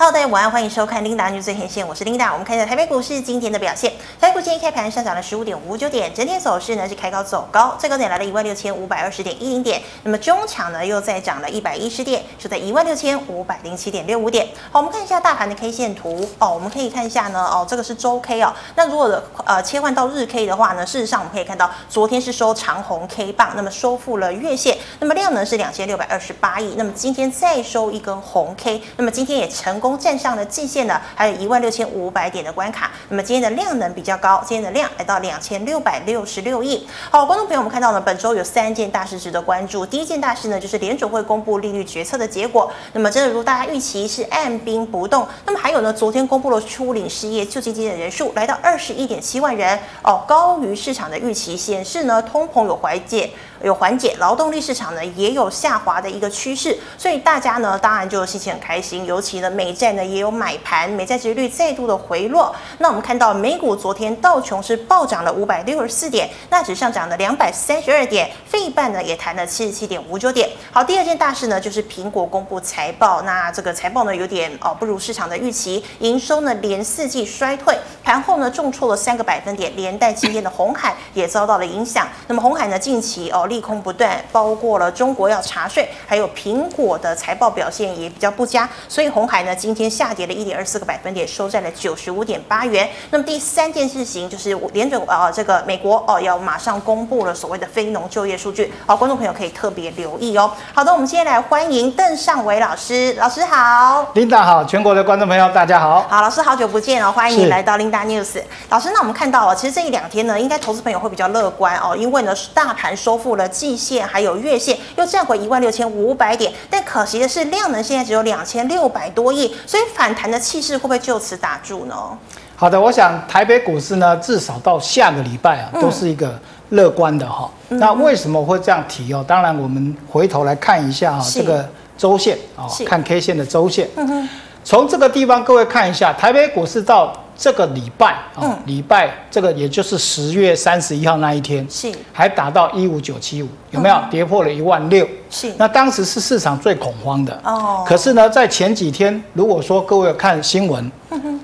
Hello，大家晚安，欢迎收看琳达女最前线，我是琳达。我们看一下台北股市今天的表现。股今天开盘上涨了十五点五九点，整体走势呢是开高走高，最高点来到一万六千五百二十点一零点。那么中场呢又再涨了一百一十点，收在一万六千五百零七点六五点。好，我们看一下大盘的 K 线图哦，我们可以看一下呢哦，这个是周 K 哦。那如果呃切换到日 K 的话呢，事实上我们可以看到昨天是收长红 K 棒，那么收复了月线，那么量呢是两千六百二十八亿。那么今天再收一根红 K，那么今天也成功站上了季线呢，还有一万六千五百点的关卡。那么今天的量能比较高，今天的量来到两千六百六十六亿。好，观众朋友，我们看到呢，本周有三件大事值得关注。第一件大事呢，就是联准会公布利率决策的结果。那么真的如大家预期是按兵不动。那么还有呢，昨天公布了初领失业救济金的人数来到二十一点七万人哦，高于市场的预期，显示呢通膨有缓解。有缓解，劳动力市场呢也有下滑的一个趋势，所以大家呢当然就心情很开心，尤其呢美债呢也有买盘，美债殖利率再度的回落。那我们看到美股昨天道琼是暴涨了五百六十四点，纳指上涨了两百三十二点，费半呢也弹了七十七点五九点。好，第二件大事呢就是苹果公布财报，那这个财报呢有点哦不如市场的预期，营收呢连四季衰退，盘后呢重挫了三个百分点，连带今天的红海也遭到了影响。那么红海呢近期哦。利空不断，包括了中国要查税，还有苹果的财报表现也比较不佳，所以红海呢今天下跌了一点二四个百分点，收在了九十五点八元。那么第三件事情就是联准啊，这个美国哦要马上公布了所谓的非农就业数据，好，观众朋友可以特别留意哦。好的，我们今天来欢迎邓尚伟老师，老师好，Linda 好，全国的观众朋友大家好，好，老师好久不见哦，欢迎你来到 Linda News。老师，那我们看到哦，其实这一两天呢，应该投资朋友会比较乐观哦，因为呢大盘收复。了季线还有月线又站回一万六千五百点，但可惜的是量能现在只有两千六百多亿，所以反弹的气势会不会就此打住呢？好的，我想台北股市呢，至少到下个礼拜啊，都是一个乐观的哈。嗯、那为什么会这样提哦？当然，我们回头来看一下啊，这个周线啊，看 K 线的周线。嗯哼，从这个地方各位看一下，台北股市到。这个礼拜啊，礼拜这个也就是十月三十一号那一天，是。还达到一五九七五，有没有？跌破了一万六？是，那当时是市场最恐慌的哦。可是呢，在前几天，如果说各位有看新闻，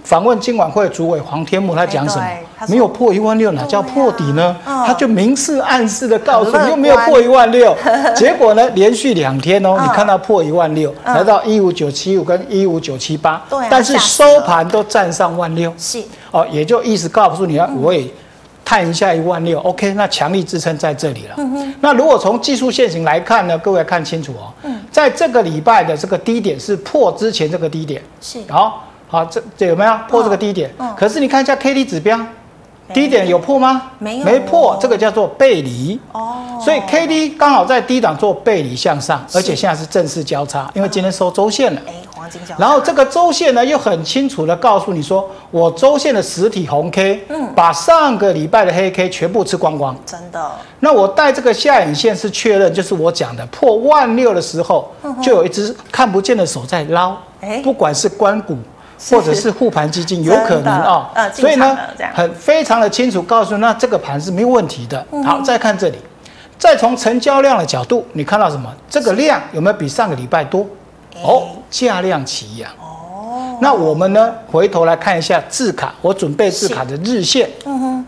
访问金管会主委黄天木，他讲什么？没有破一万六，哪叫破底呢？他就明示暗示的告诉你，又没有破一万六。结果呢，连续两天哦，你看到破一万六，来到一五九七五跟一五九七八，但是收盘都站上万六。是哦，也就意思告诉你啊，我也探一下一万六，OK，那强力支撑在这里了。那如果从技术线型来看呢，各位看清楚哦。嗯。在这个礼拜的这个低点是破之前这个低点。是。好，好，这这有没有破这个低点？嗯。可是你看一下 KD 指标，低点有破吗？没有。没破，这个叫做背离。哦。所以 KD 刚好在低档做背离向上，而且现在是正式交叉，因为今天收周线了。然后这个周线呢，又很清楚的告诉你说，我周线的实体红 K，嗯，把上个礼拜的黑 K 全部吃光光，真的。那我带这个下影线是确认，就是我讲的破万六的时候，就有一只看不见的手在捞，不管是关股或者是护盘基金，有可能啊，所以呢，很非常的清楚告诉，那这个盘是没有问题的。好，再看这里，再从成交量的角度，你看到什么？这个量有没有比上个礼拜多？哦，价量齐扬。哦，那我们呢？回头来看一下字卡，我准备字卡的日线。嗯哼。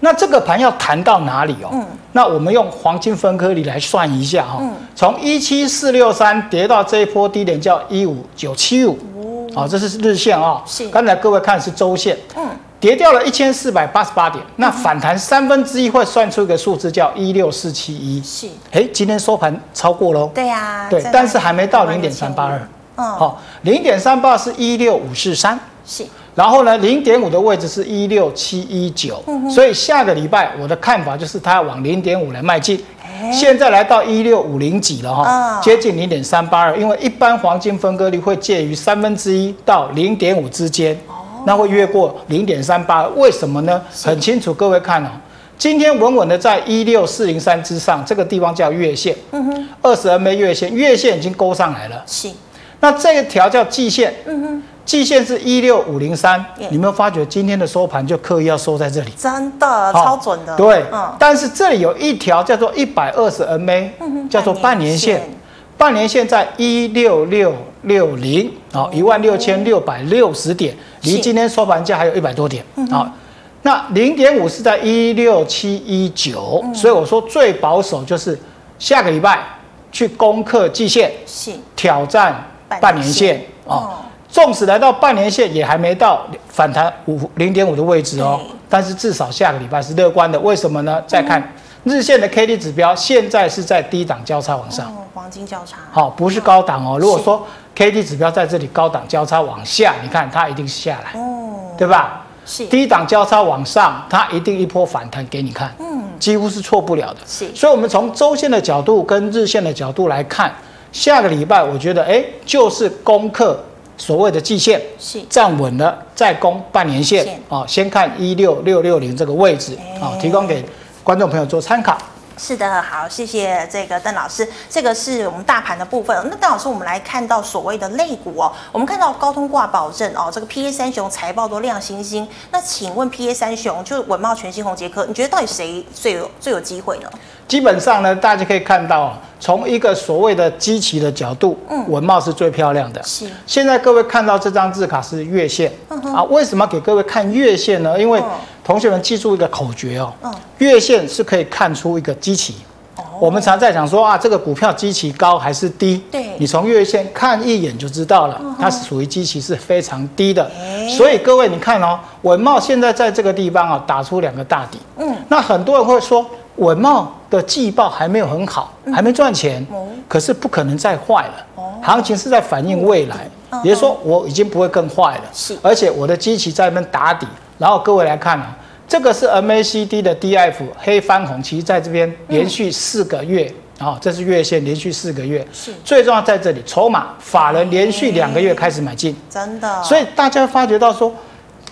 那这个盘要弹到哪里哦？嗯。那我们用黄金分割里来算一下哈。嗯。从一七四六三跌到这一波低点叫一五九七五。哦。好，这是日线啊。是。刚才各位看是周线。嗯。跌掉了一千四百八十八点，那反弹三分之一会算出一个数字叫一六四七一。是，哎，今天收盘超过喽。对呀，对，但是还没到零点三八二。嗯，好，零点三八是一六五四三。是，然后呢，零点五的位置是一六七一九。嗯，所以下个礼拜我的看法就是它要往零点五来迈进。现在来到一六五零几了哈，接近零点三八二，因为一般黄金分割率会介于三分之一到零点五之间。那会越过零点三八，为什么呢？很清楚，各位看哦，今天稳稳的在一六四零三之上，这个地方叫月线，嗯哼，二十 MA 月线，月线已经勾上来了，是。那这一条叫季线，嗯哼，季线是一六五零三，你有没有发觉今天的收盘就刻意要收在这里？真的，超准的，对，嗯。但是这里有一条叫做一百二十 MA，嗯哼，叫做半年线，半年线在一六六六零。好，一万六千六百六十点，离今天收盘价还有一百多点，好，那零点五是在一六七一九，所以我说最保守就是下个礼拜去攻克季线，是挑战半年线啊。纵使来到半年线，也还没到反弹五零点五的位置哦。但是至少下个礼拜是乐观的，为什么呢？再看日线的 K D 指标，现在是在低档交叉往上，黄金交叉。好，不是高档哦。如果说 K D 指标在这里高档交叉往下，你看它一定是下来，哦对吧？是低档交叉往上，它一定一波反弹给你看，嗯，几乎是错不了的。是，所以我们从周线的角度跟日线的角度来看，下个礼拜我觉得，哎，就是攻克。所谓的季线是站稳了，再攻半年线啊。先看一六六六零这个位置啊，提供给观众朋友做参考。是的，好，谢谢这个邓老师。这个是我们大盘的部分。那邓老师，我们来看到所谓的类股哦，我们看到高通挂保证哦，这个 PA 三雄财报都亮星星。那请问 PA 三雄就是稳懋、全新、宏捷科，你觉得到底谁最有最有机会呢？基本上呢，大家可以看到，从一个所谓的基期的角度，嗯，稳懋是最漂亮的。是。现在各位看到这张字卡是月线，嗯。啊，为什么给各位看月线呢？因为同学们记住一个口诀哦，嗯，月线是可以看出一个基期。哦。我们常在讲说啊，这个股票基期高还是低？对。你从月线看一眼就知道了，它是属于基期是非常低的。所以各位你看哦，稳懋现在在这个地方啊，打出两个大底。嗯。那很多人会说。稳懋的季报还没有很好，还没赚钱，可是不可能再坏了。行情是在反映未来，也就是说我已经不会更坏了。是，而且我的基期在那边打底。然后各位来看啊，这个是 MACD 的 DF 黑翻红，其实在这边连续四个月啊，这是月线连续四个月。是，最重要在这里，筹码法人连续两个月开始买进，真的。所以大家发觉到说，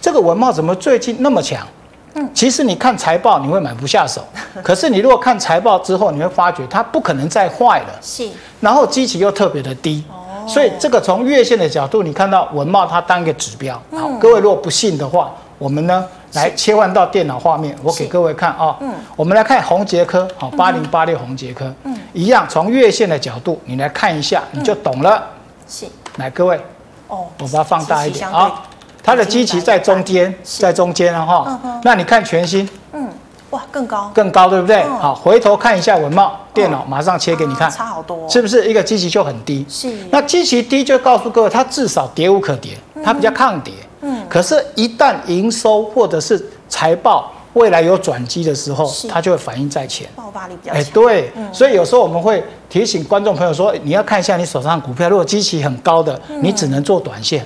这个文茂怎么最近那么强？嗯，其实你看财报你会买不下手，可是你如果看财报之后，你会发觉它不可能再坏了。是，然后基期又特别的低，哦，所以这个从月线的角度，你看到文茂它当一个指标。好，各位如果不信的话，我们呢来切换到电脑画面，我给各位看啊。嗯，我们来看红杰科，好，八零八六红杰科，嗯，一样从月线的角度你来看一下，你就懂了。是，来各位，哦，我把它放大一点啊。它的基期在中间，在中间了哈。那你看全新，嗯，哇，更高，更高，对不对？好，回头看一下文茂，电脑马上切给你看，差好多，是不是一个基期就很低？是。那基期低就告诉各位，它至少跌无可跌，它比较抗跌。嗯。可是，一旦营收或者是财报未来有转机的时候，它就会反应在前，爆发力比较强。哎，对。所以有时候我们会提醒观众朋友说，你要看一下你手上股票，如果基期很高的，你只能做短线。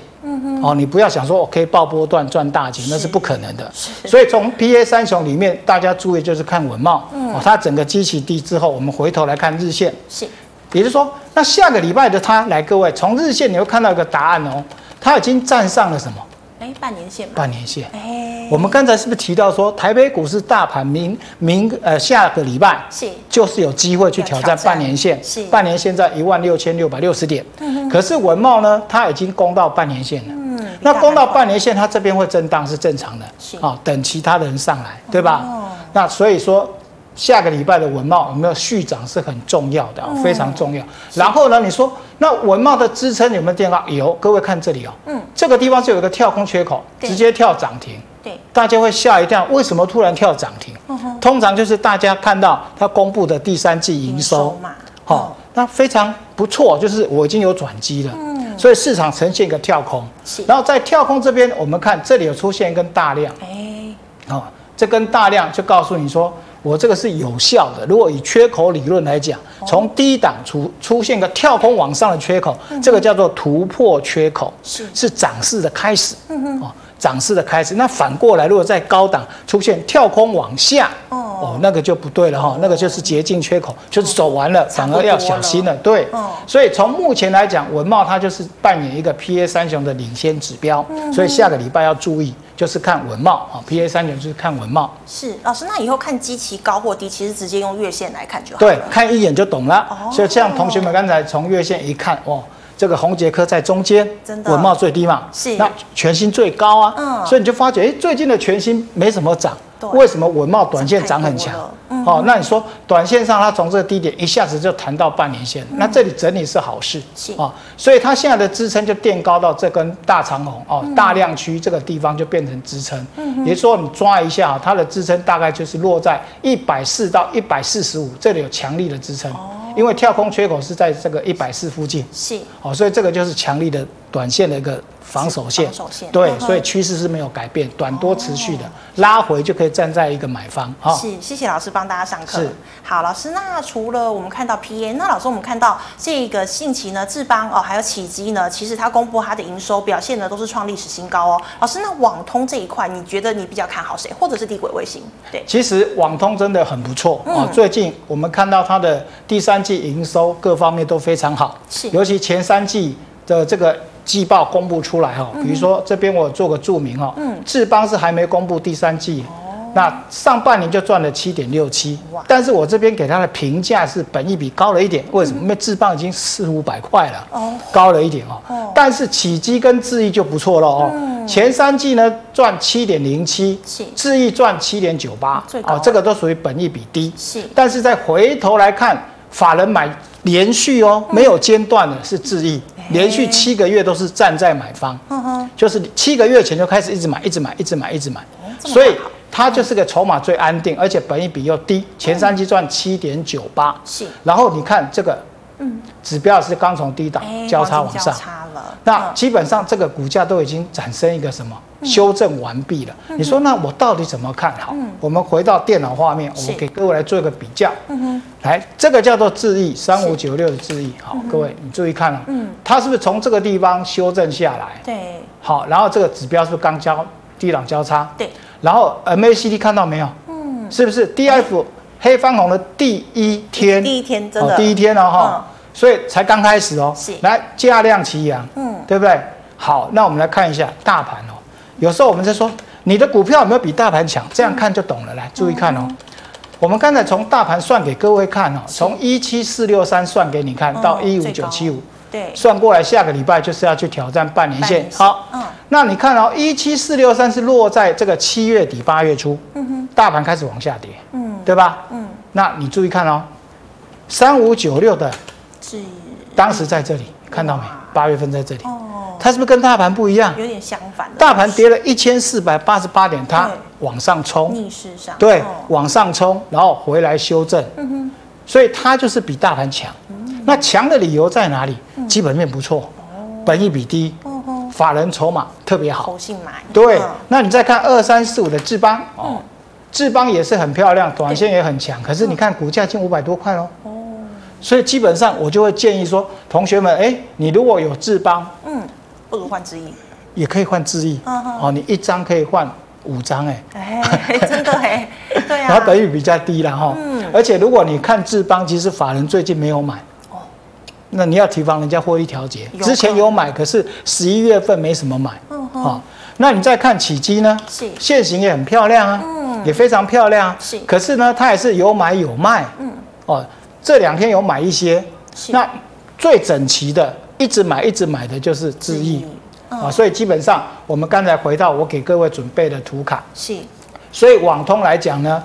哦，你不要想说我可以爆波段赚大钱，那是不可能的。所以从 PA 三雄里面，大家注意就是看文茂。嗯，哦，它整个基期低之后，我们回头来看日线。是，也就是说，那下个礼拜的它来，各位从日线你会看到一个答案哦，它已经站上了什么？哎，半年线。半年线。哎，我们刚才是不是提到说，台北股市大盘明明呃下个礼拜是就是有机会去挑战半年线？是，半年线在一万六千六百六十点。嗯。可是文茂呢，它已经攻到半年线了。那攻到半年线，它这边会震荡是正常的，啊，等其他的人上来，对吧？那所以说，下个礼拜的文茂有没有续涨是很重要的，非常重要。然后呢，你说那文茂的支撑有没有垫高？有，各位看这里哦，嗯，这个地方是有一个跳空缺口，直接跳涨停，对，大家会吓一跳，为什么突然跳涨停？通常就是大家看到它公布的第三季营收。嘛，好，那非常不错，就是我已经有转机了。嗯。所以市场呈现一个跳空，然后在跳空这边，我们看这里有出现一根大量，哎，哦，这根大量就告诉你说，我这个是有效的。如果以缺口理论来讲，从低档出出现个跳空往上的缺口，这个叫做突破缺口，是。是涨势的开始，哦，涨势的开始。那反过来，如果在高档出现跳空往下，哦，那个就不对了哈，那个就是捷径缺口，就是走完了，反而要小心了。对，所以从目前来讲，文茂它就是扮演一个 PA 三雄的领先指标，所以下个礼拜要注意，就是看文貌啊，PA 三九就是看文貌。是老师，那以后看基期高或低，其实直接用月线来看就好。对，看一眼就懂了。所以像同学们刚才从月线一看，哇，这个红杰科在中间，真的文貌最低嘛，是那全新最高啊，嗯，所以你就发觉，哎，最近的全新没什么涨。为什么稳懋短线涨很强？嗯，哦，那你说短线上它从这个低点一下子就弹到半年线，那这里整理是好事，是。啊，所以它现在的支撑就垫高到这根大长红哦，大量区这个地方就变成支撑，也就是说你抓一下它的支撑大概就是落在一百四到一百四十五，这里有强力的支撑，因为跳空缺口是在这个一百四附近，是，哦，所以这个就是强力的短线的一个。防守线，防守线对，所以趋势是没有改变，短多持续的，拉回就可以站在一个买方。哈，是，谢谢老师帮大家上课。是，好，老师，那除了我们看到 PA，那老师我们看到这个近期呢，智邦哦，还有启基呢，其实它公布它的营收表现呢，都是创历史新高哦。老师，那网通这一块，你觉得你比较看好谁，或者是地轨卫星？对，其实网通真的很不错哦。最近我们看到它的第三季营收各方面都非常好，是，尤其前三季的这个。季报公布出来哈，比如说这边我做个注明哈，嗯，智邦是还没公布第三季，那上半年就赚了七点六七，但是我这边给他的评价是本益比高了一点，为什么？因为智邦已经四五百块了，哦，高了一点哦，但是启基跟智易就不错了哦，前三季呢赚七点零七，智易赚七点九八，哦，这个都属于本益比低，是，但是再回头来看，法人买连续哦，没有间断的是智易。连续七个月都是站在买方，就是七个月前就开始一直买，一直买，一直买，一直买，所以它就是个筹码最安定，而且本益比又低，前三季赚七点九八，是。然后你看这个，指标是刚从低档交叉往上，那基本上这个股价都已经产生一个什么？修正完毕了，你说那我到底怎么看好？我们回到电脑画面，我们给各位来做一个比较。来，这个叫做智易三五九六的智易，好，各位你注意看了，嗯。它是不是从这个地方修正下来？对，好，然后这个指标是不是刚交低档交叉？对，然后 MACD 看到没有？嗯，是不是？DF 黑翻红的第一天？第一天真的。第一天哦哈，所以才刚开始哦。是，来价量齐扬，嗯，对不对？好，那我们来看一下大盘哦。有时候我们在说你的股票有没有比大盘强，这样看就懂了。来，注意看哦。我们刚才从大盘算给各位看哦，从一七四六三算给你看到一五九七五，对，算过来下个礼拜就是要去挑战半年线。好，嗯，那你看哦，一七四六三是落在这个七月底八月初，嗯哼，大盘开始往下跌，嗯，对吧？嗯，那你注意看哦，三五九六的，是，当时在这里看到没？八月份在这里。它是不是跟大盘不一样？有点相反。大盘跌了一千四百八十八点，它往上冲，逆势上，对，往上冲，然后回来修正。嗯哼，所以它就是比大盘强。那强的理由在哪里？基本面不错，本益比低，法人筹码特别好，对，那你再看二三四五的智邦，哦，智邦也是很漂亮，短线也很强，可是你看股价近五百多块喽。哦，所以基本上我就会建议说，同学们，哎，你如果有智邦，嗯。不如换智易，也可以换智易。哦，你一张可以换五张，哎，哎，真的哎，对啊。然后等于比较低了哈。嗯。而且如果你看智邦，其实法人最近没有买。哦。那你要提防人家获利调节。之前有买，可是十一月份没什么买。嗯哼。那你再看起基呢？是。线型也很漂亮啊。嗯。也非常漂亮。是。可是呢，它也是有买有卖。嗯。哦，这两天有买一些。那最整齐的。一直买一直买的就是智易啊，所以基本上我们刚才回到我给各位准备的图卡，是，所以网通来讲呢，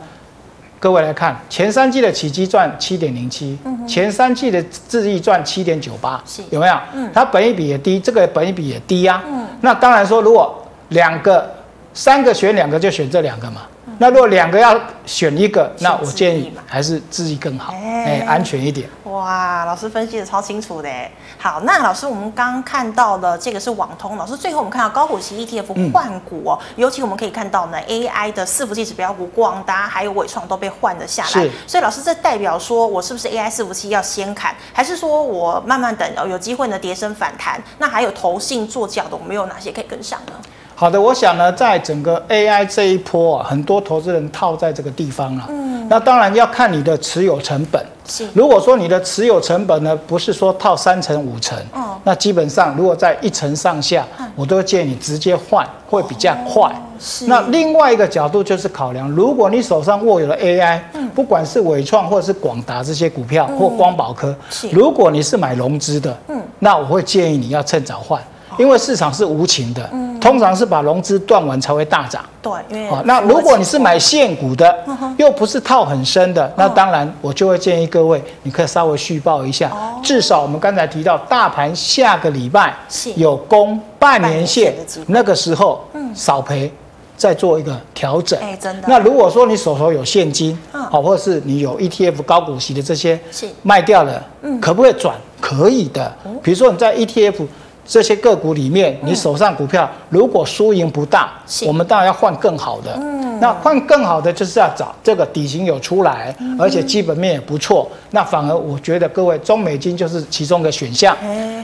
各位来看前三季的起基赚七点零七，前三季的智易赚七点九八，有没有？嗯，它本益比也低，这个本益比也低呀。嗯，那当然说，如果两个、三个选两个，就选这两个嘛。那如果两个要选一个，那我建议还是智易更好，哎，安全一点。哇，老师分析的超清楚的。好，那老师，我们刚刚看到的这个是网通。老师，最后我们看到高股息 ETF 换股哦，尤其我们可以看到呢，AI 的伺服器指标股广达还有纬创都被换了下来。是。所以老师，这代表说我是不是 AI 伺服器要先砍，还是说我慢慢等，有机会呢跌升反弹？那还有投信做脚的，我们有哪些可以跟上呢？好的，我想呢，在整个 AI 这一波啊，很多投资人套在这个地方了。嗯，那当然要看你的持有成本。是，如果说你的持有成本呢，不是说套三成五成，哦，那基本上如果在一成上下，我都建议你直接换，会比较快。是。那另外一个角度就是考量，如果你手上握有了 AI，不管是伟创或者是广达这些股票，或光宝科，如果你是买融资的，嗯，那我会建议你要趁早换。因为市场是无情的，嗯，通常是把融资断完才会大涨。对，因为好，那如果你是买现股的，又不是套很深的，那当然我就会建议各位，你可以稍微续报一下，至少我们刚才提到大盘下个礼拜有攻半年线，那个时候少赔。再做一个调整，哎，真的。那如果说你手头有现金，好，或者是你有 ETF 高股息的这些，是。卖掉了，嗯，可不可以转？可以的。比如说你在 ETF 这些个股里面，你手上股票如果输赢不大，我们当然要换更好的。嗯那换更好的就是要找这个底型有出来，而且基本面也不错。那反而我觉得各位中美金就是其中的选项。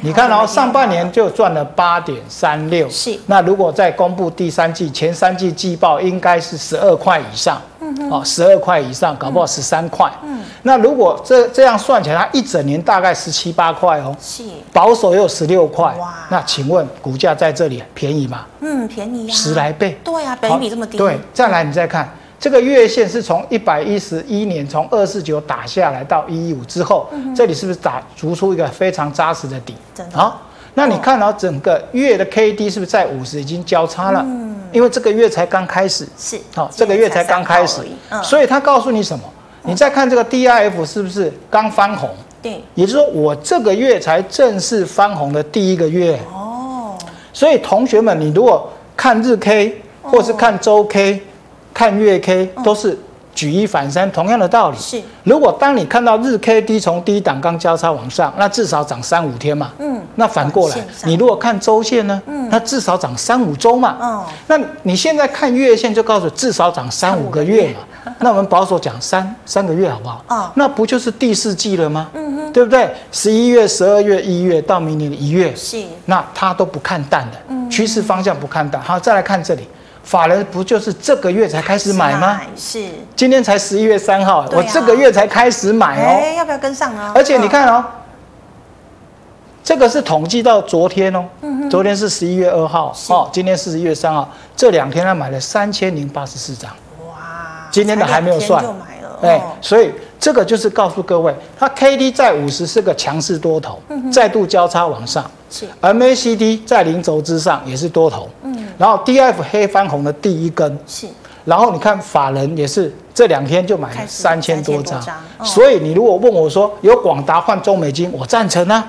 你看，然后上半年就赚了八点三六。是。那如果再公布第三季前三季季报，应该是十二块以上。哦，十二块以上，搞不好十三块。嗯。那如果这这样算起来，它一整年大概十七八块哦。是。保守也有十六块。哇。那请问股价在这里便宜吗？嗯，便宜呀。十来倍。对啊，本比这么低。对，再来。你再看这个月线是从一百一十一年从二四九打下来到一一五之后，这里是不是打足出一个非常扎实的底？好，那你看到整个月的 K D 是不是在五十已经交叉了？嗯，因为这个月才刚开始，是。好，这个月才刚开始，所以他告诉你什么？你再看这个 D I F 是不是刚翻红？对，也就是说我这个月才正式翻红的第一个月。哦。所以同学们，你如果看日 K 或是看周 K。看月 K 都是举一反三，同样的道理。是，如果当你看到日 K D 从低档刚交叉往上，那至少涨三五天嘛。嗯。那反过来，你如果看周线呢？嗯。那至少涨三五周嘛。哦。那你现在看月线就告诉至少涨三五个月嘛。那我们保守讲三三个月好不好？啊。那不就是第四季了吗？嗯哼。对不对？十一月、十二月、一月到明年的一月。是。那他都不看淡的，趋势方向不看淡。好，再来看这里。法人不就是这个月才开始买吗？是，今天才十一月三号，我这个月才开始买哦。哎，要不要跟上啊？而且你看哦，这个是统计到昨天哦，昨天是十一月二号哦，今天是十一月三号，这两天他买了三千零八十四张。哇，今天的还没有算。哎，所以这个就是告诉各位，它 K D 在五十是个强势多头，再度交叉往上。是，M A C D 在零轴之上也是多头。嗯，然后 D F 黑翻红的第一根。是，然后你看法人也是这两天就买了三千多张。所以你如果问我说有广达换中美金，我赞成啊。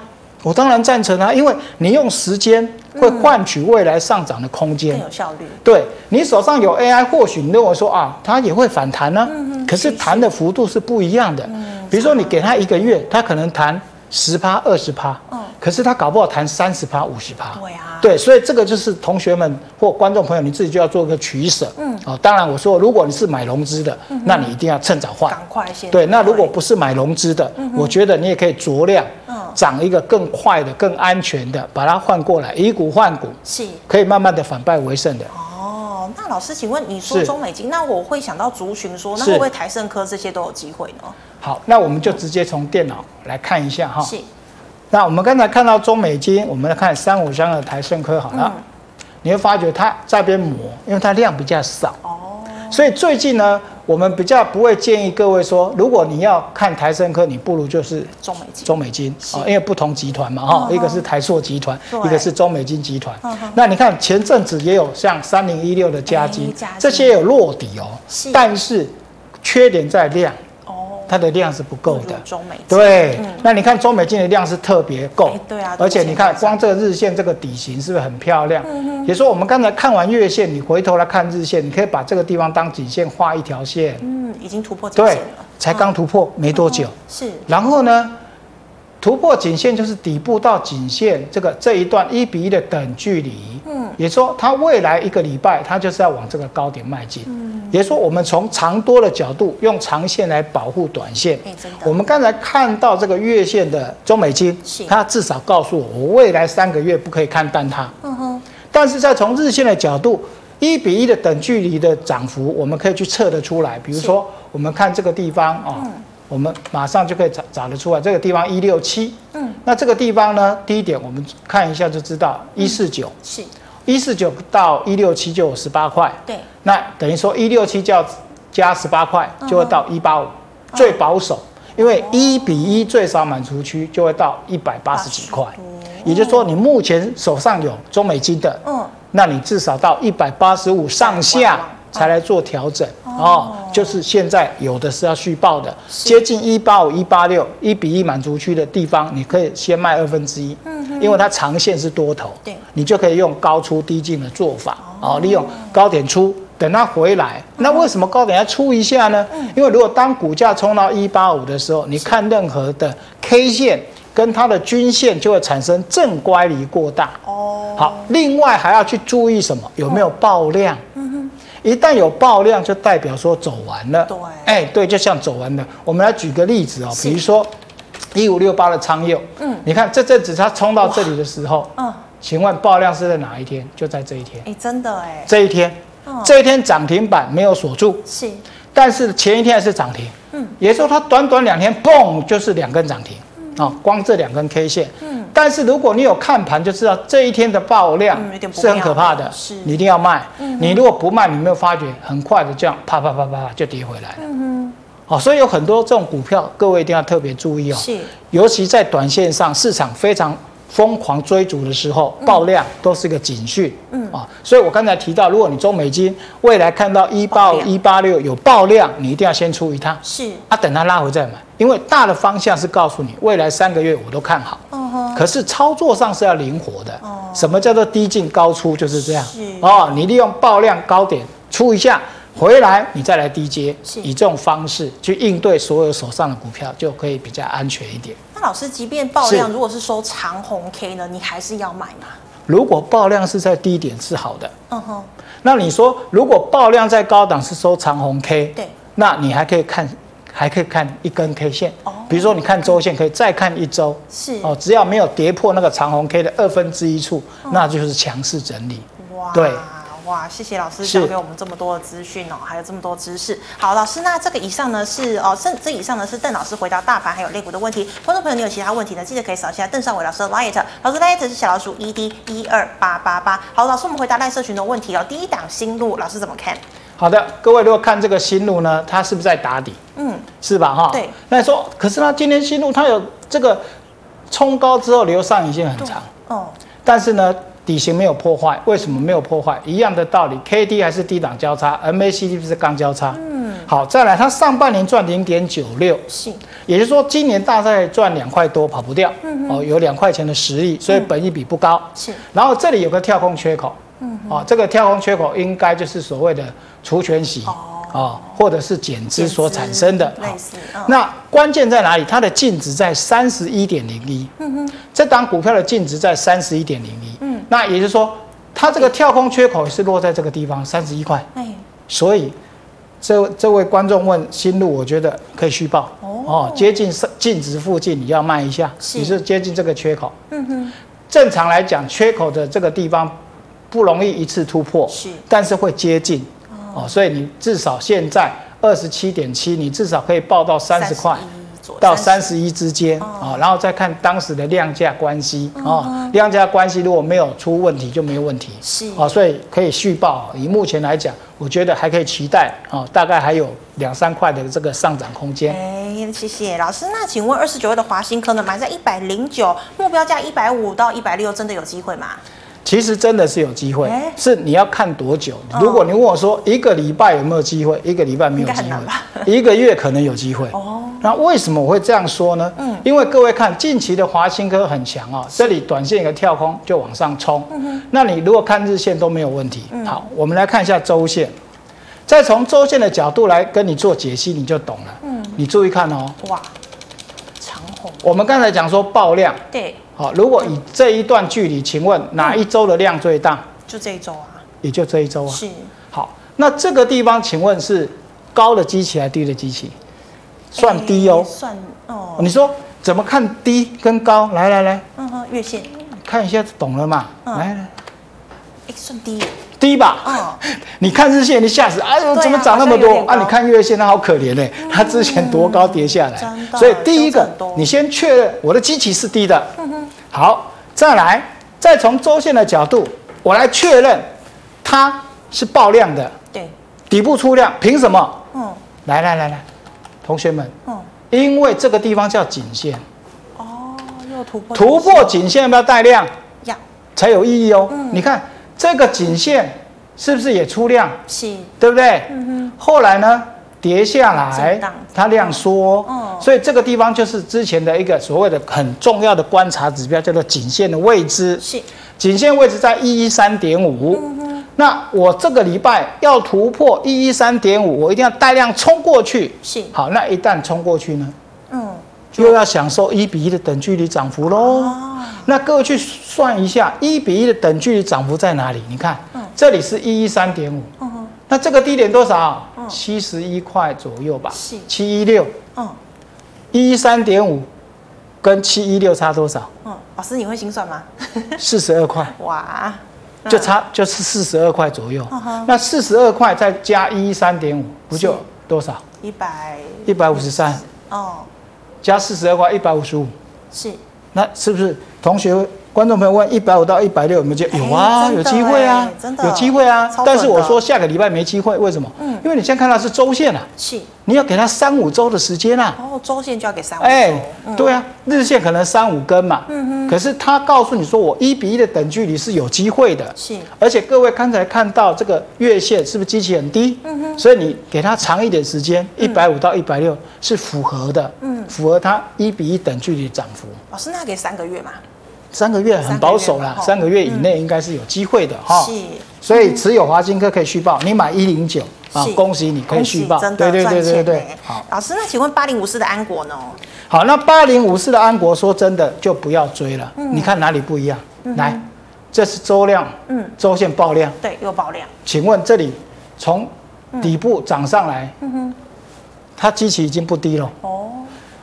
我当然赞成啊，因为你用时间会换取未来上涨的空间，更有效率。对，你手上有 AI，或许你认为说啊，它也会反弹呢，可是弹的幅度是不一样的。比如说你给它一个月，它可能弹十趴、二十趴，嗯可是他搞不好谈三十趴、五十趴。对啊，对，所以这个就是同学们或观众朋友，你自己就要做一个取舍。嗯，哦，当然我说，如果你是买融资的，那你一定要趁早换，赶快先。对，那如果不是买融资的，我觉得你也可以酌量。嗯涨一个更快的、更安全的，把它换过来，以股换股，是可以慢慢的反败为胜的。哦，那老师，请问你说中美金，那我会想到族群说，那会不会台盛科这些都有机会呢？好，那我们就直接从电脑来看一下哈。是。那我们刚才看到中美金，我们来看三五三的台胜科好了，你会发觉它在边磨，因为它量比较少。哦。所以最近呢？我们比较不会建议各位说，如果你要看台胜科，你不如就是中美金，中美金啊，因为不同集团嘛哈，一个是台塑集团，一个是中美金集团。那你看前阵子也有像三零一六的加金，这些有落底哦，但是缺点在量。它的量是不够的，中美对，那你看中美金的量是特别够，对啊，而且你看光这个日线这个底型是不是很漂亮？也说我们刚才看完月线，你回头来看日线，你可以把这个地方当颈线画一条线，嗯，已经突破颈线了，对，才刚突破没多久，是，然后呢？突破颈线就是底部到颈线这个这一段一比一的等距离，嗯，也说它未来一个礼拜它就是要往这个高点迈进，嗯，也说我们从长多的角度用长线来保护短线，我们刚才看到这个月线的中美金，它至少告诉我，我未来三个月不可以看淡它，嗯哼，但是在从日线的角度，一比一的等距离的涨幅，我们可以去测得出来，比如说我们看这个地方啊。我们马上就可以找找得出来，这个地方一六七，嗯，那这个地方呢，第一点我们看一下就知道，一四九。是，一四九到一六七就有十八块，对，那等于说一六七就要加十八块，就会到一八五，最保守，因为一比一最少满足区就会到一百八十几块，也就是说，你目前手上有中美金的，嗯，那你至少到一百八十五上下才来做调整哦。就是现在有的是要续报的，接近一八五、一八六一比一满足区的地方，你可以先卖二分之一，嗯，因为它长线是多头，对，你就可以用高出低进的做法，哦，利用高点出。等它回来，那为什么高点要出一下呢？因为如果当股价冲到一八五的时候，你看任何的 K 线跟它的均线就会产生正乖离过大。哦，好，另外还要去注意什么？有没有爆量？嗯哼，一旦有爆量，就代表说走完了。对，哎，对，就像走完了。我们来举个例子哦，比如说一五六八的昌佑，嗯，你看这阵子它冲到这里的时候，嗯，请问爆量是在哪一天？就在这一天。哎，真的哎，这一天。这一天涨停板没有锁住，是，但是前一天还是涨停，嗯，也就是说它短短两天，嘣，就是两根涨停，啊，光这两根 K 线，嗯，但是如果你有看盘就知道这一天的爆量是很可怕的，是，你一定要卖，你如果不卖，你没有发觉很快的这样啪啪啪啪就跌回来了，嗯哼，好，所以有很多这种股票，各位一定要特别注意哦，是，尤其在短线上市场非常。疯狂追逐的时候，爆量都是一个警讯，嗯。啊，所以我刚才提到，如果你中美金未来看到一八五、一八六有爆量，你一定要先出一趟，是。啊，等它拉回再买，因为大的方向是告诉你未来三个月我都看好，嗯，可是操作上是要灵活的，哦，什么叫做低进高出就是这样，是。哦，你利用爆量高点出一下。回来你再来低接，以这种方式去应对所有手上的股票，就可以比较安全一点。那老师，即便爆量，如果是收长红 K 呢，你还是要买吗？如果爆量是在低点是好的，嗯哼。那你说，如果爆量在高档是收长红 K，对，那你还可以看，还可以看一根 K 线。哦。比如说，你看周线，可以再看一周。是。哦，只要没有跌破那个长红 K 的二分之一处，那就是强势整理。哇。对。哇，谢谢老师教给我们这么多的资讯哦，还有这么多知识。好，老师，那这个以上呢是哦，这这以上呢是邓老师回答大盘还有类股的问题。观众朋友，你有其他问题呢，记得可以扫一下邓尚伟老师的 LINE，老师 LINE 是小老鼠 ED 一二八八八。好，老师，我们回答赖社群的问题哦。第一档新路，老师怎么看？好的，各位如果看这个新路呢，它是不是在打底？嗯，是吧？哈，对。那说，可是呢今天新路它有这个冲高之后留上影线很长，哦，但是呢。底型没有破坏，为什么没有破坏？一样的道理，K D 还是低档交叉，MACD 是刚交叉。嗯，好，再来，它上半年赚零点九六，是，也就是说今年大概赚两块多，跑不掉。嗯哦，有两块钱的实力，所以本益比不高。是，然后这里有个跳空缺口。嗯，哦，这个跳空缺口应该就是所谓的除权息。哦。啊，或者是减资所产生的，类似。那关键在哪里？它的净值在三十一点零一。嗯哼，这档股票的净值在三十一点零一。嗯，那也就是说，它这个跳空缺口是落在这个地方，三十一块。哎，所以这这位观众问新路，我觉得可以续报。哦，接近净值附近，你要卖一下，你是接近这个缺口。嗯哼，正常来讲，缺口的这个地方不容易一次突破，是，但是会接近。哦，所以你至少现在二十七点七，你至少可以报到三十块到三十一之间啊，然后再看当时的量价关系啊，量价关系如果没有出问题就没有问题，是啊，所以可以续报。以目前来讲，我觉得还可以期待啊，大概还有两三块的这个上涨空间。哎，谢谢老师。那请问二十九位的华新科呢，买在一百零九，目标价一百五到一百六，真的有机会吗？其实真的是有机会，是你要看多久。如果你问我说一个礼拜有没有机会，一个礼拜没有机会，一个月可能有机会。哦，那为什么我会这样说呢？嗯，因为各位看近期的华新科很强啊，这里短线一个跳空就往上冲。那你如果看日线都没有问题。好，我们来看一下周线，再从周线的角度来跟你做解析，你就懂了。嗯，你注意看哦。哇，长虹。我们刚才讲说爆量。对。好，如果以这一段距离，请问哪一周的量最大？就这一周啊，也就这一周啊。是。好，那这个地方，请问是高的基期还是低的基期？算低哦。算哦。你说怎么看低跟高？来来来。嗯哼，月线。看一下，懂了吗？来来。哎，算低。低吧。嗯。你看日线，你吓死！哎呦，怎么涨那么多啊？你看月线，它好可怜嘞，它之前多高跌下来。所以第一个，你先确认我的基期是低的。好，再来，再从周线的角度，我来确认它是爆量的。对，底部出量，凭什么？嗯，来来来来，同学们，嗯，因为这个地方叫颈线。哦，又突破突破颈线要不要带量？要，才有意义哦。嗯、你看这个颈线是不是也出量？是，对不对？嗯哼。后来呢，跌下来，它量缩。嗯。所以这个地方就是之前的一个所谓的很重要的观察指标，叫做颈线的位置。是。颈线位置在一一三点五。那我这个礼拜要突破一一三点五，我一定要带量冲过去。是。好，那一旦冲过去呢？嗯。又要享受一比一的等距离涨幅喽。哦。那各位去算一下，一比一的等距离涨幅在哪里？你看，嗯、这里是一一三点五。嗯。那这个低点多少？七十一块左右吧。是。七一六。嗯。一一三点五，跟七一六差多少？嗯。老师，你会心算吗？四十二块。哇。就差就是四十二块左右，那四十二块再加一三点五，不就多少？一百一百五十三哦，加四十二块一百五十五，是，那是不是同学？观众朋友问：一百五到一百六有没有机会？有啊，有机会啊，真的有机会啊。但是我说下个礼拜没机会，为什么？嗯，因为你现在看到是周线啊，是，你要给它三五周的时间啊。哦，周线就要给三五周。哎，对啊，日线可能三五根嘛。嗯哼。可是他告诉你说，我一比一的等距离是有机会的。是。而且各位刚才看到这个月线是不是基期很低？嗯哼。所以你给它长一点时间，一百五到一百六是符合的。嗯。符合它一比一等距离涨幅。老师，那给三个月嘛？三个月很保守啦，三个月以内应该是有机会的哈。是，所以持有华新科可以续报，你买一零九啊，恭喜你可以续报。对对对对对。好，老师，那请问八零五四的安国呢？好，那八零五四的安国，说真的就不要追了。你看哪里不一样？来，这是周量，嗯，周线爆量，对，又爆量。请问这里从底部涨上来，嗯哼，它基期已经不低了。哦。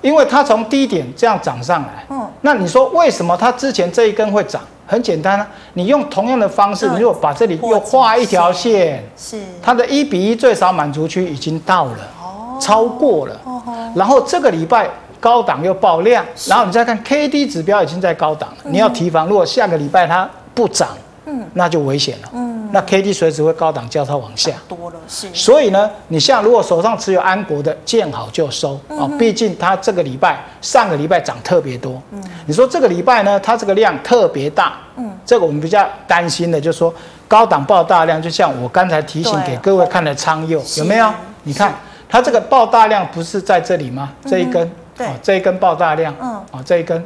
因为它从低点这样涨上来，嗯，那你说为什么它之前这一根会涨？很简单啊，你用同样的方式，你如果把这里又画一条线，是。它的一比一最少满足区已经到了，哦，超过了，哦，然后这个礼拜高档又爆量，然后你再看 K D 指标已经在高档了，你要提防，如果下个礼拜它不涨，嗯，那就危险了，嗯。那 K D 随时会高档交叉往下，多了是。所以呢，你像如果手上持有安国的，见好就收啊。毕竟它这个礼拜、上个礼拜涨特别多。嗯。你说这个礼拜呢，它这个量特别大。嗯。这个我们比较担心的，就是说高档爆大量，就像我刚才提醒给各位看的昌佑，有没有？你看它这个爆大量不是在这里吗？这一根，对，这一根爆大量，嗯，啊，这一根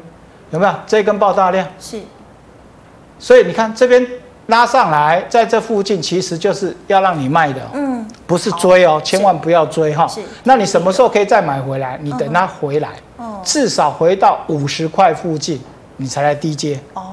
有没有？这一根爆大量是。所以你看这边。拉上来，在这附近其实就是要让你卖的，嗯，不是追哦，千万不要追哈。是，那你什么时候可以再买回来？你等它回来，至少回到五十块附近，你才来低接。哦，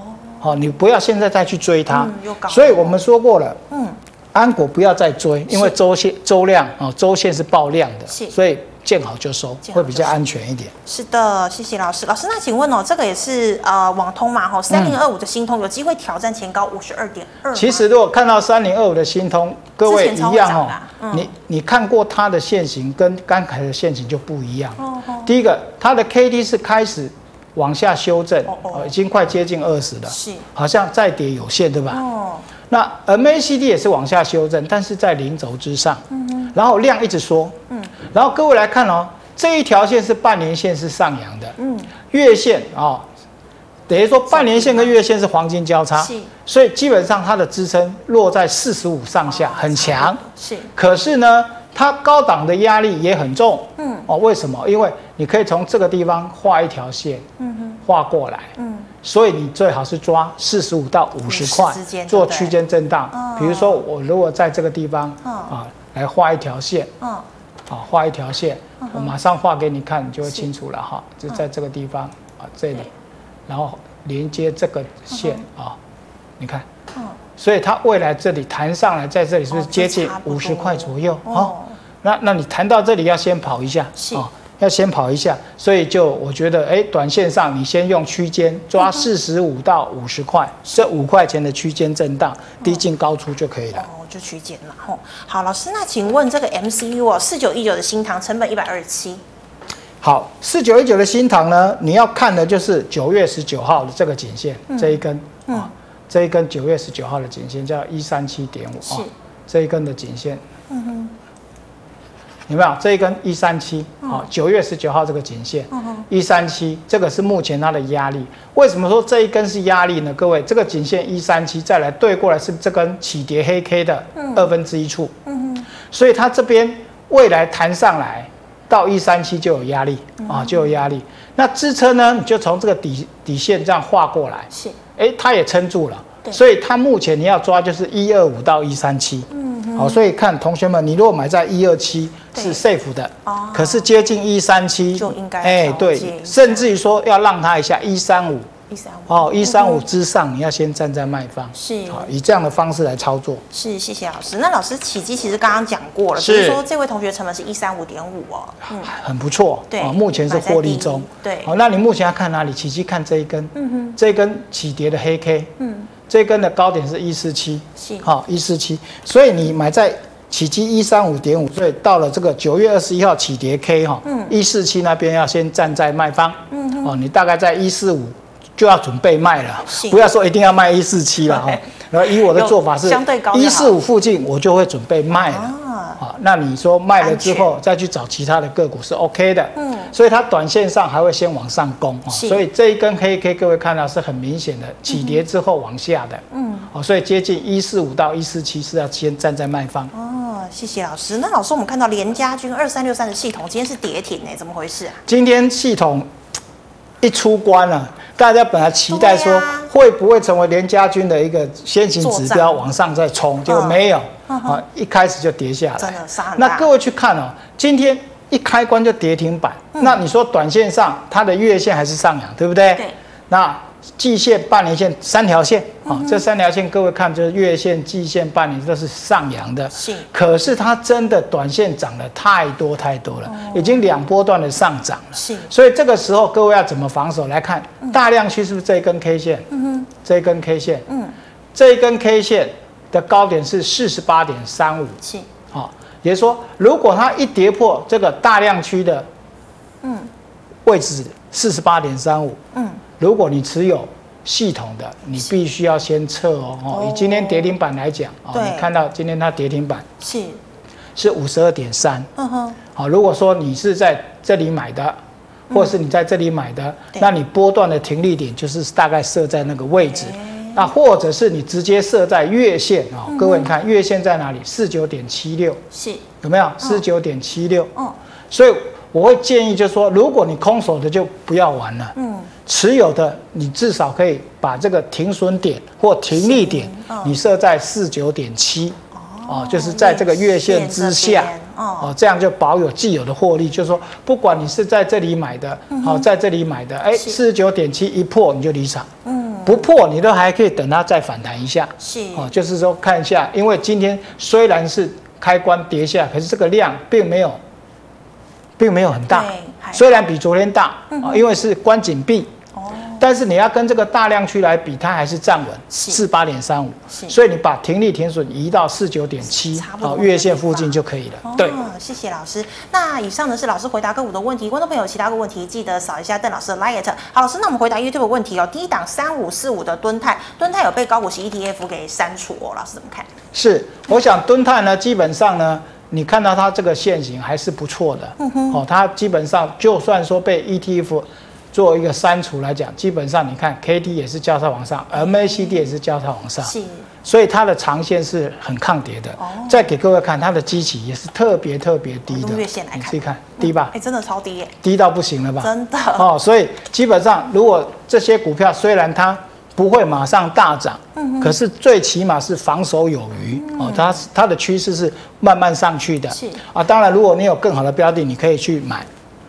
好，你不要现在再去追它。所以我们说过了，嗯，安国不要再追，因为周线、周量啊，周线是爆量的，所以。见好就收，会比较安全一点。是的，谢谢老师。老师，那请问哦，这个也是呃网通嘛？吼，三零二五的新通有机会挑战前高五十二点二。其实如果看到三零二五的新通，各位一样哦，你你看过它的线型跟刚才的线型就不一样哦。第一个，它的 K D 是开始往下修正，已经快接近二十了，是，好像再跌有限，对吧？哦。那 M A C D 也是往下修正，但是在零轴之上。嗯。然后量一直缩，嗯，然后各位来看哦，这一条线是半年线是上扬的，嗯，月线啊、哦，等于说半年线跟月线是黄金交叉，是，所以基本上它的支撑落在四十五上下，很强，是。可是呢，它高档的压力也很重，嗯，哦，为什么？因为你可以从这个地方画一条线，嗯哼，画过来，嗯，所以你最好是抓四十五到五十块做区间震荡，比如说我如果在这个地方，啊。来画一条线，嗯，好，画一条线，我马上画给你看，你就会清楚了哈。就在这个地方啊，这里，然后连接这个线啊，你看，嗯，所以它未来这里弹上来，在这里是不是接近五十块左右？哦，那那你弹到这里要先跑一下，啊。要先跑一下，所以就我觉得，哎，短线上你先用区间抓四十五到五十块，这五块钱的区间震荡，低进高出就可以了。哦，就区间了。吼，好，老师，那请问这个 MCU 哦，四九一九的新塘成本一百二十七。好，四九一九的新塘呢，你要看的就是九月十九号的这个颈线，嗯、这一根，嗯，这一根九月十九号的颈线叫一三七点五，啊这一根的颈线。嗯哼。有没有这一根一三七？好，九月十九号这个颈线，一三七，这个是目前它的压力。为什么说这一根是压力呢？各位，这个颈线一三七，再来对过来是这根起跌黑 K 的二分之一处。嗯，所以它这边未来弹上来到一三七就有压力啊，就有压力。那支撑呢？你就从这个底底线这样画过来。是，哎，它也撑住了。所以它目前你要抓就是一二五到一三七。嗯，好，所以看同学们，你如果买在一二七。是 safe 的，哦。可是接近一三七就应该哎，对，甚至于说要让它一下一三五，一三五。哦，一三五之上你要先站在卖方，是，好，以这样的方式来操作。是，谢谢老师。那老师起基其实刚刚讲过了，所以说这位同学成本是一三五点五哦，嗯，很不错，对，目前是获利中，对，好，那你目前要看哪里？起基看这一根，嗯哼，这一根起跌的黑 K，嗯，这根的高点是一四七，是，好，一四七，所以你买在。起基一三五点五，所以到了这个九月二十一号起跌 K 哈，一四七那边要先站在卖方，嗯哦，你大概在一四五就要准备卖了，不要说一定要卖一四七了哈。然后以我的做法是，一四五附近我就会准备卖了。啊，那你说卖了之后再去找其他的个股是 OK 的，嗯，所以它短线上还会先往上攻，所以这一根黑 K 各位看到是很明显的起跌之后往下的，嗯，哦，所以接近一四五到一四七是要先站在卖方。哦，谢谢老师。那老师，我们看到联家军二三六三的系统今天是跌停哎，怎么回事啊？今天系统一出关了，大家本来期待说会不会成为联家军的一个先行指标往上再冲，结果没有。啊，一开始就跌下来，真的。那各位去看哦，今天一开关就跌停板。那你说短线上它的月线还是上扬，对不对？对。那季线、半年线三条线啊，这三条线各位看，就是月线、季线、半年都是上扬的。是。可是它真的短线涨得太多太多了，已经两波段的上涨了。是。所以这个时候各位要怎么防守？来看大量区是不是这一根 K 线？嗯哼。这一根 K 线。嗯。这一根 K 线。的高点是四十八点三五，是，好，也就是说，如果它一跌破这个大量区的，嗯，位置四十八点三五，嗯，如果你持有系统的，你必须要先撤哦，哦，以今天跌停板来讲，哦，你看到今天它跌停板是。是五十二点三，嗯哼，好，如果说你是在这里买的，或者是你在这里买的，那你波段的停利点就是大概设在那个位置。那或者是你直接设在月线啊，各位你看月线在哪里？四九点七六，是。有没有？四九点七六，嗯，所以我会建议就是说，如果你空手的就不要玩了，嗯，持有的你至少可以把这个停损点或停利点，你设在四九点七，哦，就是在这个月线之下，哦，这样就保有既有的获利。就是说，不管你是在这里买的，好，在这里买的，哎，四十九点七一破你就离场，嗯。不破，你都还可以等它再反弹一下。是哦，就是说看一下，因为今天虽然是开关跌下，可是这个量并没有，并没有很大。虽然比昨天大啊，因为是关紧闭。但是你要跟这个大量区来比，它还是站稳四八点三五，所以你把停利停损移到四九点七，好，月线附近就可以了。哦、对，谢谢老师。那以上呢是老师回答个股的问题，观众朋友有其他个问题记得扫一下邓老师的 LINE。好，老师，那我们回答 YouTube 的问题哦。第一档三五四五的敦泰，敦泰有被高股息 ETF 给删除哦，老师怎么看？是，我想敦泰呢，基本上呢，你看到它这个线型还是不错的。嗯哼，哦，它基本上就算说被 ETF。做一个删除来讲，基本上你看 K D 也是交叉往上，M A C D 也是交叉往上，是，所以它的长线是很抗跌的。哦，再给各位看它的基期也是特别特别低的。月线来看，你自己看低吧？哎，真的超低耶，低到不行了吧？真的。哦，所以基本上如果这些股票虽然它不会马上大涨，嗯，可是最起码是防守有余哦，它它的趋势是慢慢上去的。是啊，当然如果你有更好的标的，你可以去买。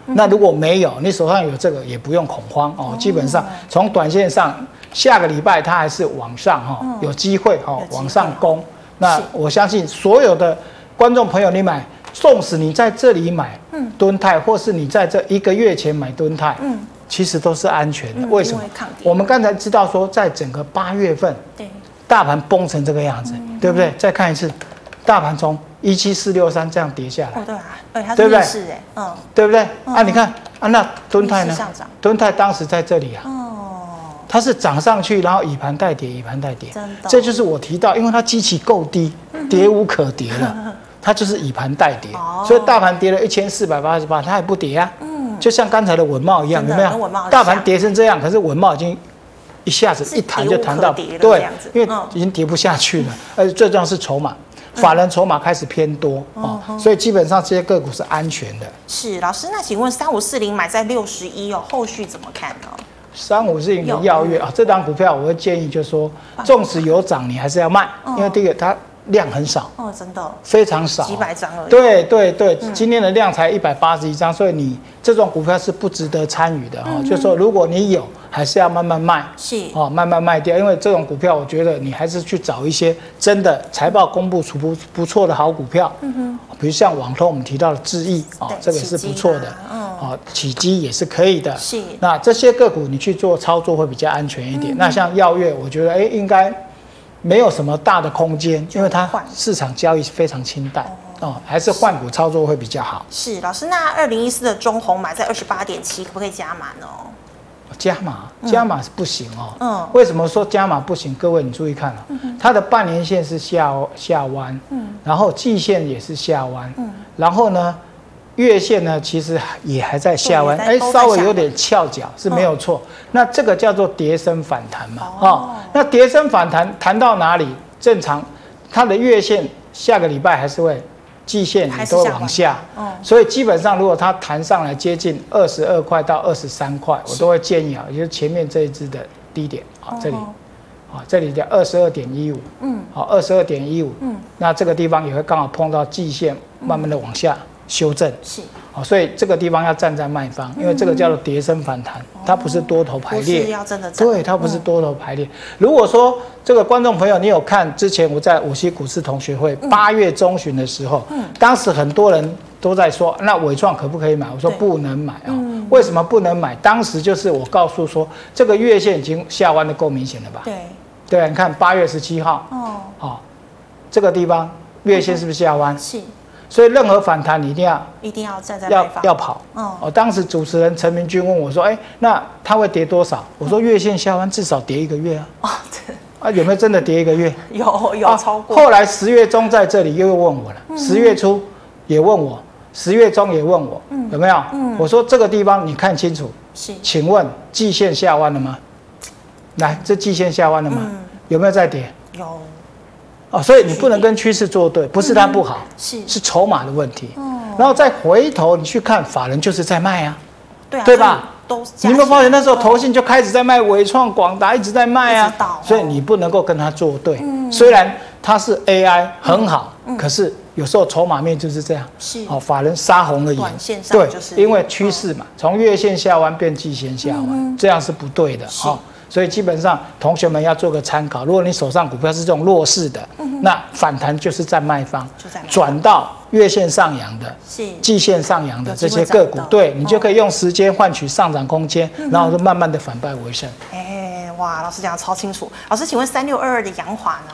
那如果没有，你手上有这个也不用恐慌哦。基本上从短线上，下个礼拜它还是往上哈，有机会哈往上攻。那我相信所有的观众朋友，你买，纵使你在这里买，嗯，敦泰，或是你在这一个月前买敦泰，嗯，其实都是安全的。为什么？我们刚才知道说，在整个八月份，对，大盘崩成这个样子，对不对？再看一次，大盘从。一七四六三这样跌下来，对啊，对，它是逆势哎，嗯，对不对？啊，你看啊，那敦泰呢？敦泰当时在这里啊，哦，它是涨上去，然后以盘带跌，以盘带跌，真的，这就是我提到，因为它基期够低，跌无可跌了，它就是以盘带跌，哦、所以大盘跌了一千四百八十八，它也不跌啊。嗯，就像刚才的文茂一样，有没有？大盘跌成这样，可是文茂已经一下子一弹就弹到，对，因为已经跌不下去了，而且最重要是筹码。法人筹码开始偏多哦，所以基本上这些个股是安全的。是老师，那请问三五四零买在六十一哦，后续怎么看呢？三五四零的耀月啊，这档股票我会建议就是说，纵使有涨，你还是要卖，因为第一个它量很少哦，真的非常少，几百张而已。对对对，今天的量才一百八十一张，所以你这种股票是不值得参与的哈。就是说，如果你有。还是要慢慢卖，是。哦，慢慢卖掉，因为这种股票，我觉得你还是去找一些真的财报公布出不不错的好股票，嗯哼，比如像网通我们提到的智易，哦，这个是不错的，嗯，哦，起基也是可以的，是。那这些个股你去做操作会比较安全一点。那像耀月，我觉得哎，应该没有什么大的空间，因为它市场交易非常清淡，哦，还是换股操作会比较好。是老师，那二零一四的中红买在二十八点七，可不可以加码呢？加码，加码是不行哦。嗯，为什么说加码不行？各位你注意看啊，它的半年线是下下弯，嗯，然后季线也是下弯，嗯，然后呢，月线呢其实也还在下弯，哎，稍微有点翘脚是没有错。那这个叫做跌升反弹嘛，哦，那跌升反弹弹到哪里？正常，它的月线下个礼拜还是会。季线你都会往下，所以基本上如果它弹上来接近二十二块到二十三块，我都会建议啊，也就是前面这一支的低点啊，这里，啊这里的二十二点一五，嗯，好二十二点一五，嗯，那这个地方也会刚好碰到季线，慢慢的往下修正，是。哦，所以这个地方要站在卖方，因为这个叫做跌升反弹，它不是多头排列。要真的对，它不是多头排列。如果说这个观众朋友，你有看之前我在五七股市同学会八月中旬的时候，当时很多人都在说，那伟创可不可以买？我说不能买啊。为什么不能买？当时就是我告诉说，这个月线已经下弯的够明显了吧？对，对，你看八月十七号，哦，好，这个地方月线是不是下弯？是。所以任何反弹你一定要一定要站在要要跑。哦，我当时主持人陈明君问我说：“哎，那它会跌多少？”我说：“月线下弯至少跌一个月啊。”哦，啊，有没有真的跌一个月？有有超过。后来十月中在这里又问我了，十月初也问我，十月中也问我，有没有？我说这个地方你看清楚。是。请问季线下弯了吗？来，这季线下弯了吗？有没有再跌？有。哦，所以你不能跟趋势作对，不是它不好，是是筹码的问题。然后再回头你去看，法人就是在卖啊，对对吧？都你有没有发现那时候投信就开始在卖伟创、广达，一直在卖啊。所以你不能够跟它作对。虽然它是 AI 很好，可是有时候筹码面就是这样。是哦，法人杀红了眼，对，因为趋势嘛，从月线下弯变季线下弯，这样是不对的。好。所以基本上，同学们要做个参考。如果你手上股票是这种弱势的，那反弹就是在卖方，转到月线上扬的、季线上扬的这些个股，对你就可以用时间换取上涨空间，然后就慢慢的反败为胜。哎，哇，老师讲的超清楚。老师，请问三六二二的阳华呢？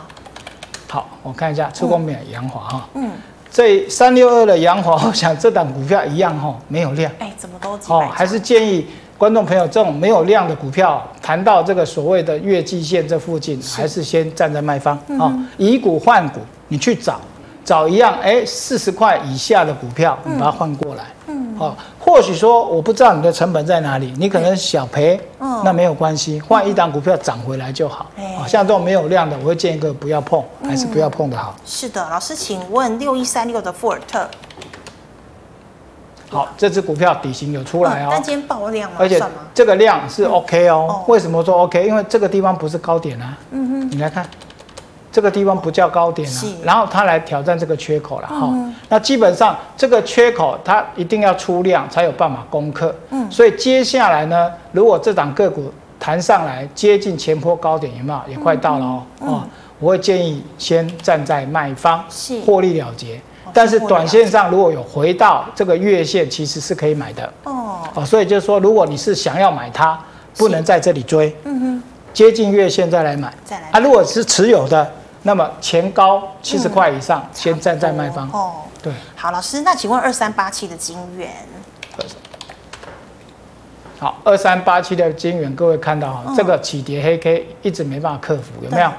好，我看一下出光没有阳华哈。嗯，这三六二的阳华，我想这档股票一样哈，没有量。哎，怎么都哦，还是建议。观众朋友，这种没有量的股票，谈到这个所谓的月季线这附近，还是先站在卖方啊，以股换股，你去找找一样，哎，四十块以下的股票，你把它换过来，嗯，好，或许说我不知道你的成本在哪里，你可能小赔，那没有关系，换一档股票涨回来就好。啊，像这种没有量的，我会建议个不要碰，还是不要碰的好。是的，老师，请问六一三六的富尔特。好，这只股票底型有出来哦，但今天爆量吗？而且这个量是 OK 哦。为什么说 OK？因为这个地方不是高点啊。嗯哼，你来看，这个地方不叫高点啊。然后它来挑战这个缺口了哈。那基本上这个缺口它一定要出量才有办法攻克。嗯。所以接下来呢，如果这档个股弹上来接近前坡高点，有没有？也快到了哦。哦，我会建议先站在卖方，获利了结。但是短线上如果有回到这个月线，其实是可以买的哦。哦，所以就是说，如果你是想要买它，不能在这里追，嗯哼，接近月线再来买。再来啊，如果是持有的，那么前高七十块以上，先站在卖方。哦，对。好，老师，那请问二三八七的金元？好，二三八七的金元，各位看到哈，这个起跌黑 K 一直没办法克服，有没有？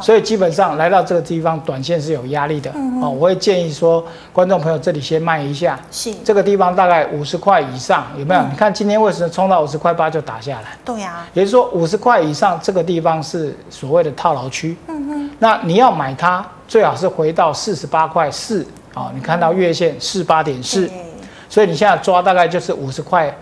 所以基本上来到这个地方，短线是有压力的。哦，我会建议说，观众朋友这里先卖一下。是。这个地方大概五十块以上，有没有？你看今天为什么冲到五十块八就打下来？对呀。也就是说，五十块以上这个地方是所谓的套牢区。嗯哼。那你要买它，最好是回到四十八块四。哦，你看到月线四八点四，所以你现在抓大概就是五十块。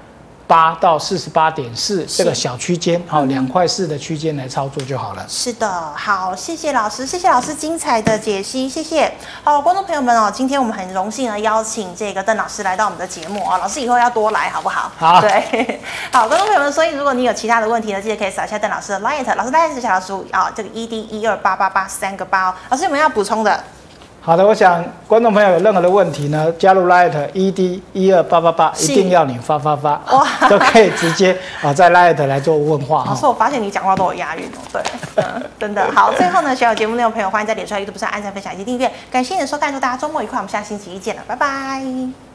八到四十八点四这个小区间，好，两块四的区间来操作就好了。是的，好，谢谢老师，谢谢老师精彩的解析，谢谢。好，观众朋友们哦，今天我们很荣幸的邀请这个邓老师来到我们的节目啊，老师以后要多来好不好？好，对，好，观众朋友们，所以如果你有其他的问题呢，记得可以扫一下邓老师的 LINE，老师 LINE 是小老鼠啊，这个 ED 一二八八八三个八哦。老师有没有要补充的？好的，我想观众朋友有任何的问题呢，加入 Light ED 一二八八八，一定要你发发发，哇，都可以直接啊在 Light 来做问话。老师，我发现你讲话都有押韵哦，对，嗯，真的 好。最后呢，喜欢节目内容朋友，欢迎在脸书、YouTube 上按赞、分享以及订阅。感谢你的收看，祝大家周末愉快，我们下星期一见了，拜拜。